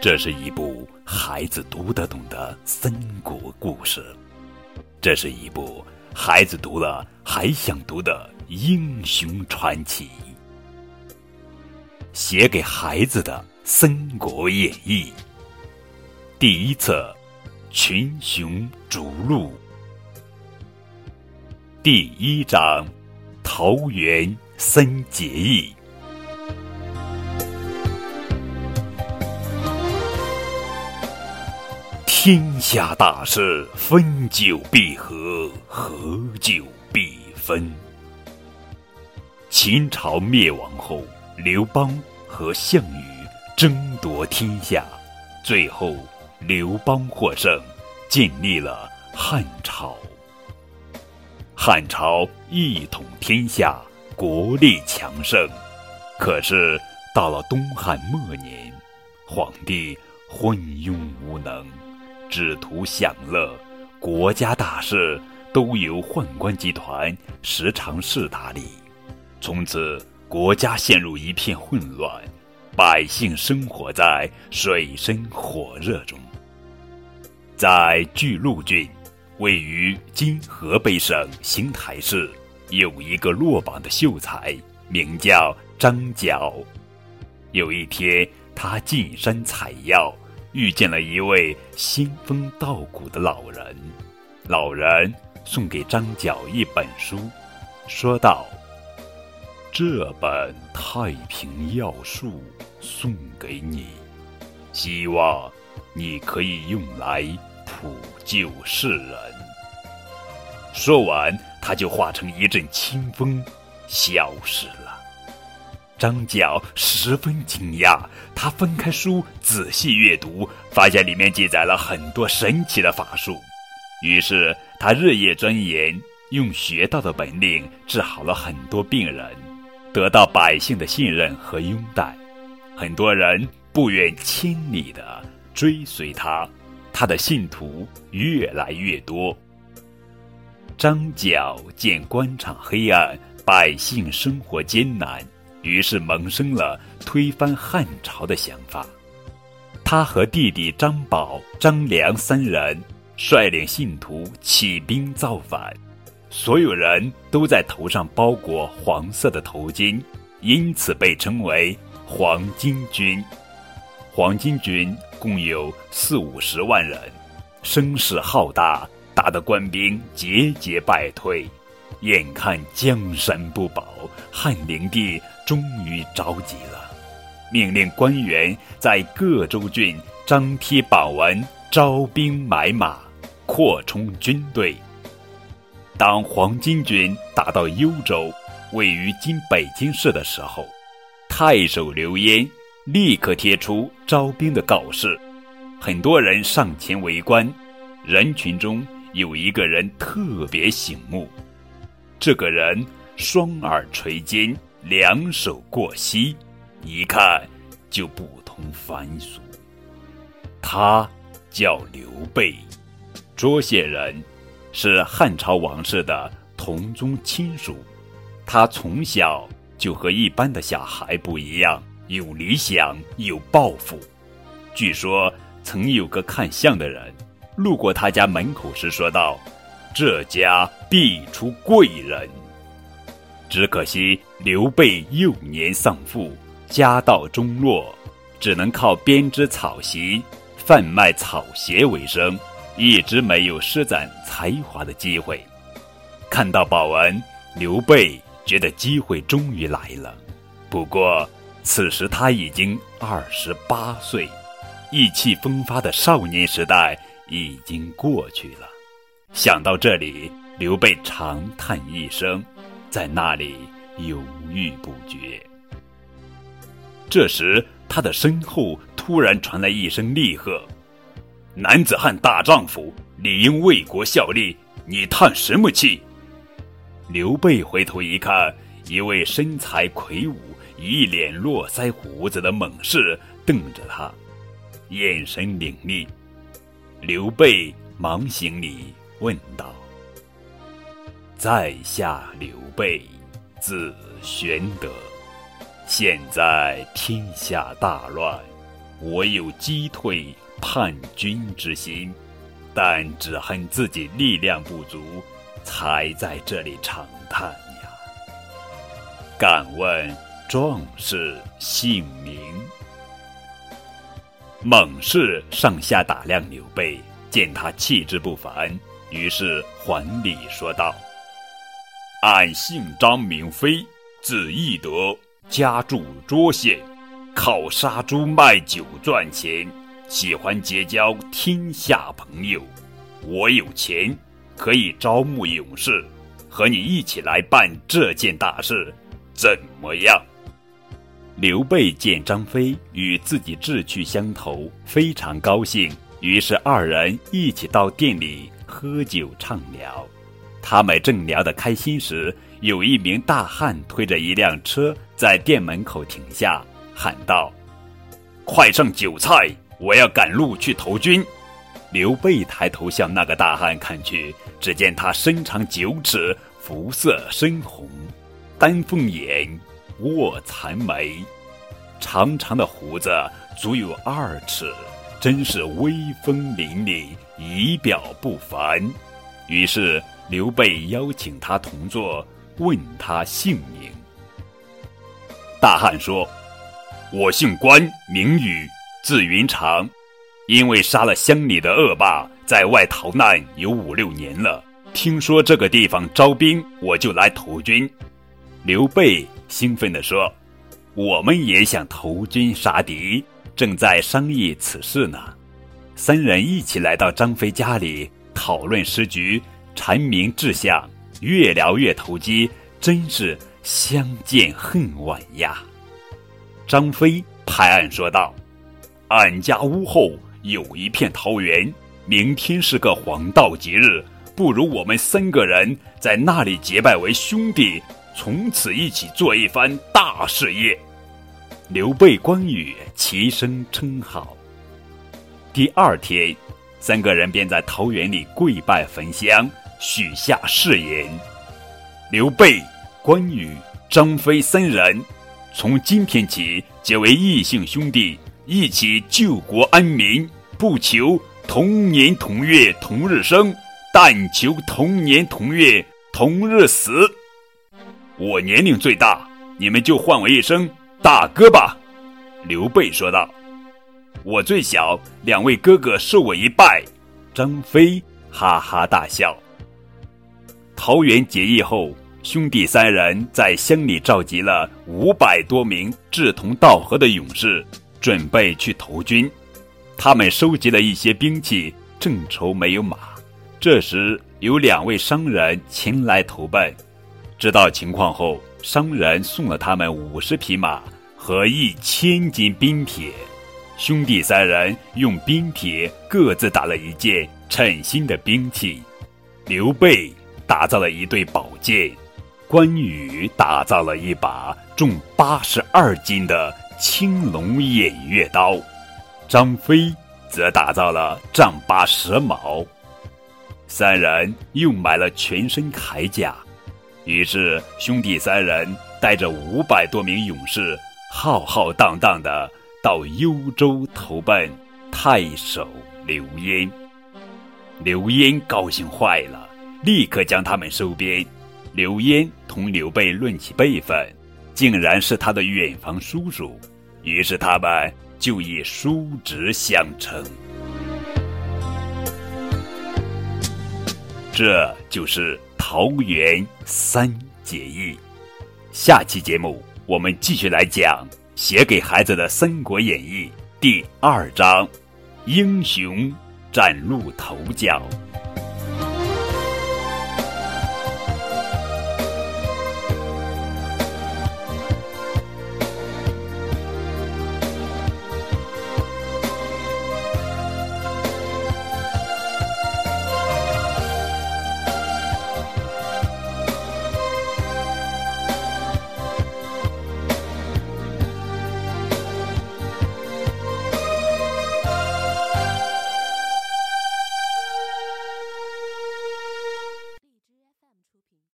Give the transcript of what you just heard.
这是一部孩子读得懂的三国故事，这是一部孩子读了还想读的英雄传奇。写给孩子的《三国演义》第一册《群雄逐鹿》第一章《桃园三结义》。天下大事，分久必合，合久必分。秦朝灭亡后，刘邦和项羽争夺天下，最后刘邦获胜，建立了汉朝。汉朝一统天下，国力强盛。可是到了东汉末年，皇帝昏庸无能。只图享乐，国家大事都由宦官集团时常事打理，从此国家陷入一片混乱，百姓生活在水深火热中。在巨鹿郡，位于今河北省邢台市，有一个落榜的秀才，名叫张角。有一天，他进山采药。遇见了一位仙风道骨的老人，老人送给张角一本书，说道：“这本《太平要术》送给你，希望你可以用来普救世人。”说完，他就化成一阵清风，消失了。张角十分惊讶，他翻开书仔细阅读，发现里面记载了很多神奇的法术。于是他日夜钻研，用学到的本领治好了很多病人，得到百姓的信任和拥戴。很多人不远千里的追随他，他的信徒越来越多。张角见官场黑暗，百姓生活艰难。于是萌生了推翻汉朝的想法。他和弟弟张宝、张良三人率领信徒起兵造反，所有人都在头上包裹黄色的头巾，因此被称为黄巾军。黄巾军共有四五十万人，声势浩大，打得官兵节节败退。眼看江山不保，汉灵帝。终于着急了，命令官员在各州郡张贴榜文，招兵买马，扩充军队。当黄巾军打到幽州（位于今北京市）的时候，太守刘焉立刻贴出招兵的告示，很多人上前围观。人群中有一个人特别醒目，这个人双耳垂肩。两手过膝，一看就不同凡俗。他叫刘备，涿县人，是汉朝王室的同宗亲属。他从小就和一般的小孩不一样，有理想，有抱负。据说曾有个看相的人，路过他家门口时说道：“这家必出贵人。”只可惜刘备幼年丧父，家道中落，只能靠编织草席、贩卖草鞋为生，一直没有施展才华的机会。看到宝文，刘备觉得机会终于来了。不过，此时他已经二十八岁，意气风发的少年时代已经过去了。想到这里，刘备长叹一声。在那里犹豫不决。这时，他的身后突然传来一声厉喝：“男子汉大丈夫，理应为国效力，你叹什么气？”刘备回头一看，一位身材魁梧、一脸络腮胡子的猛士瞪着他，眼神凌厉。刘备忙行礼，问道。在下刘备，字玄德。现在天下大乱，我有击退叛军之心，但只恨自己力量不足，才在这里长叹呀。敢问壮士姓名？猛士上下打量刘备，见他气质不凡，于是还礼说道：“俺姓张，名飞，字翼德，家住涿县，靠杀猪卖酒赚钱，喜欢结交天下朋友。我有钱，可以招募勇士，和你一起来办这件大事，怎么样？”刘备见张飞与自己志趣相投，非常高兴，于是二人一起到店里喝酒畅聊。他们正聊得开心时，有一名大汉推着一辆车在店门口停下，喊道：“快上酒菜，我要赶路去投军。”刘备抬头向那个大汉看去，只见他身长九尺，肤色深红，丹凤眼。卧蚕眉，长长的胡子足有二尺，真是威风凛凛，仪表不凡。于是刘备邀请他同坐，问他姓名。大汉说：“我姓关，名羽，字云长。因为杀了乡里的恶霸，在外逃难有五六年了。听说这个地方招兵，我就来投军。”刘备。兴奋地说：“我们也想投军杀敌，正在商议此事呢。”三人一起来到张飞家里讨论时局，阐明志向，越聊越投机，真是相见恨晚呀。张飞拍案说道：“俺家屋后有一片桃园，明天是个黄道吉日，不如我们三个人在那里结拜为兄弟。”从此一起做一番大事业，刘备、关羽齐声称好。第二天，三个人便在桃园里跪拜焚香，许下誓言：刘备、关羽、张飞三人，从今天起结为异姓兄弟，一起救国安民，不求同年同月同日生，但求同年同月同日死。我年龄最大，你们就唤我一声大哥吧。”刘备说道。“我最小，两位哥哥受我一拜。”张飞哈哈大笑。桃园结义后，兄弟三人在乡里召集了五百多名志同道合的勇士，准备去投军。他们收集了一些兵器，正愁没有马。这时，有两位商人前来投奔。知道情况后，商人送了他们五十匹马和一千斤冰铁。兄弟三人用冰铁各自打了一件称心的兵器。刘备打造了一对宝剑，关羽打造了一把重八十二斤的青龙偃月刀，张飞则打造了丈八蛇矛。三人又买了全身铠甲。于是，兄弟三人带着五百多名勇士，浩浩荡荡的到幽州投奔太守刘焉。刘焉高兴坏了，立刻将他们收编。刘焉同刘备论起辈分，竟然是他的远房叔叔，于是他们就以叔侄相称。这就是。桃园三结义，下期节目我们继续来讲写给孩子的《三国演义》第二章：英雄崭露头角。